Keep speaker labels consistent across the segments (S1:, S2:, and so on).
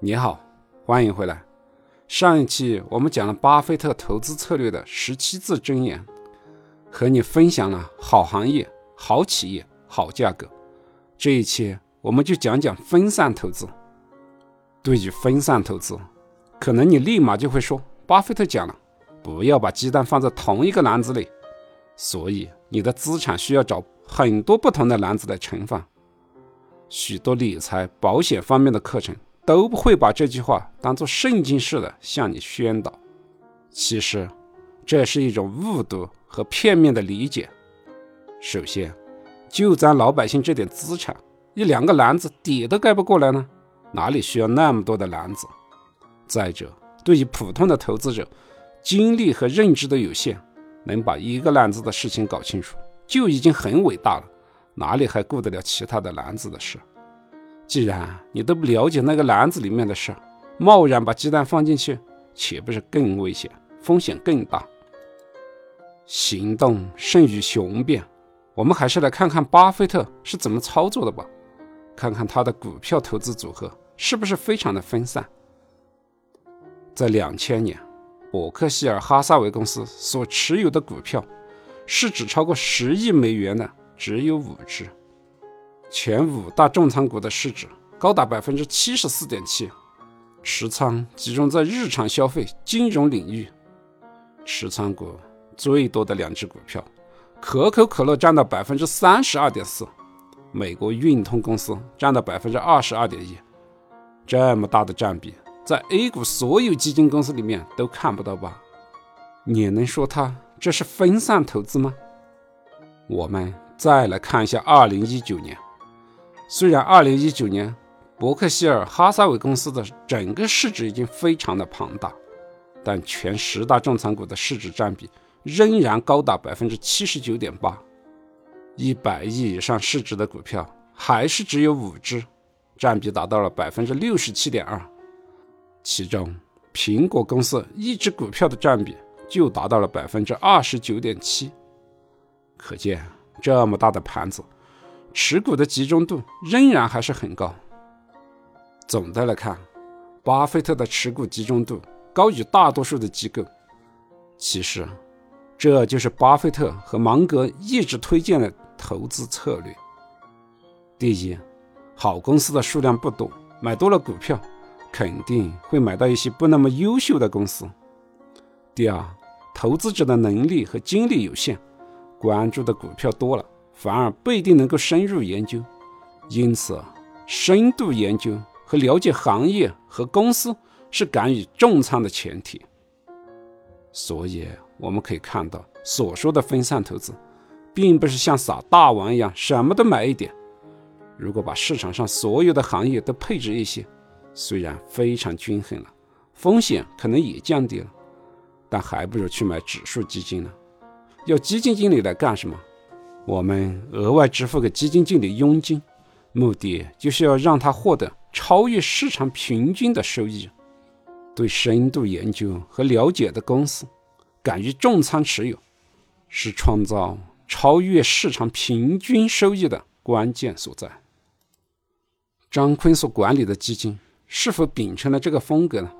S1: 你好，欢迎回来。上一期我们讲了巴菲特投资策略的十七字箴言，和你分享了好行业、好企业、好价格。这一期我们就讲讲分散投资。对于分散投资，可能你立马就会说，巴菲特讲了，不要把鸡蛋放在同一个篮子里，所以你的资产需要找很多不同的篮子来盛放。许多理财、保险方面的课程。都不会把这句话当做圣经似的向你宣导。其实，这是一种误读和片面的理解。首先，就咱老百姓这点资产，一两个篮子底都盖不过来呢，哪里需要那么多的篮子？再者，对于普通的投资者，精力和认知都有限，能把一个篮子的事情搞清楚就已经很伟大了，哪里还顾得了其他的篮子的事？既然你都不了解那个篮子里面的事，贸然把鸡蛋放进去，岂不是更危险，风险更大？行动胜于雄辩，我们还是来看看巴菲特是怎么操作的吧，看看他的股票投资组合是不是非常的分散。在两千年，伯克希尔哈撒韦公司所持有的股票，市值超过十亿美元的只有五只。前五大重仓股的市值高达百分之七十四点七，持仓集中在日常消费、金融领域。持仓股最多的两只股票，可口可乐占到百分之三十二点四，美国运通公司占到百分之二十二点一。这么大的占比，在 A 股所有基金公司里面都看不到吧？你能说它这是分散投资吗？我们再来看一下二零一九年。虽然2019年伯克希尔哈撒韦公司的整个市值已经非常的庞大，但全十大重仓股的市值占比仍然高达百分之七十九点八，一百亿以上市值的股票还是只有五只，占比达到了百分之六十七点二，其中苹果公司一只股票的占比就达到了百分之二十九点七，可见这么大的盘子。持股的集中度仍然还是很高。总的来看，巴菲特的持股集中度高于大多数的机构。其实，这就是巴菲特和芒格一直推荐的投资策略。第一，好公司的数量不多，买多了股票，肯定会买到一些不那么优秀的公司。第二，投资者的能力和精力有限，关注的股票多了。反而不一定能够深入研究，因此，深度研究和了解行业和公司是敢于重仓的前提。所以，我们可以看到，所说的分散投资，并不是像撒大网一样什么都买一点。如果把市场上所有的行业都配置一些，虽然非常均衡了，风险可能也降低了，但还不如去买指数基金呢。要基金经理来干什么？我们额外支付给基金经理佣金，目的就是要让他获得超越市场平均的收益。对深度研究和了解的公司，敢于重仓持有，是创造超越市场平均收益的关键所在。张坤所管理的基金是否秉承了这个风格呢？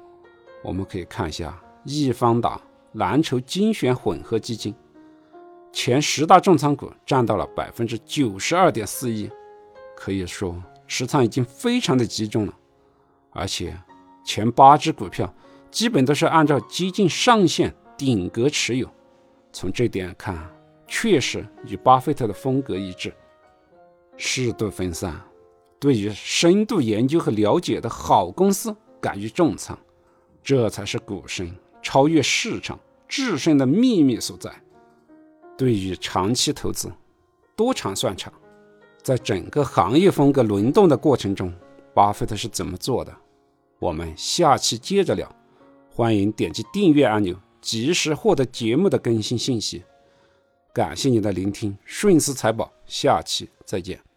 S1: 我们可以看一下易方达蓝筹精选混合基金。前十大重仓股占到了百分之九十二点四一，可以说持仓已经非常的集中了。而且前八只股票基本都是按照基金上限顶格持有，从这点看，确实与巴菲特的风格一致。适度分散，对于深度研究和了解的好公司敢于重仓，这才是股神超越市场制胜的秘密所在。对于长期投资，多长算长。在整个行业风格轮动的过程中，巴菲特是怎么做的？我们下期接着聊。欢迎点击订阅按钮，及时获得节目的更新信息。感谢您的聆听，顺思财宝，下期再见。